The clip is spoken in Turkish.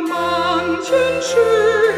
manchen schönen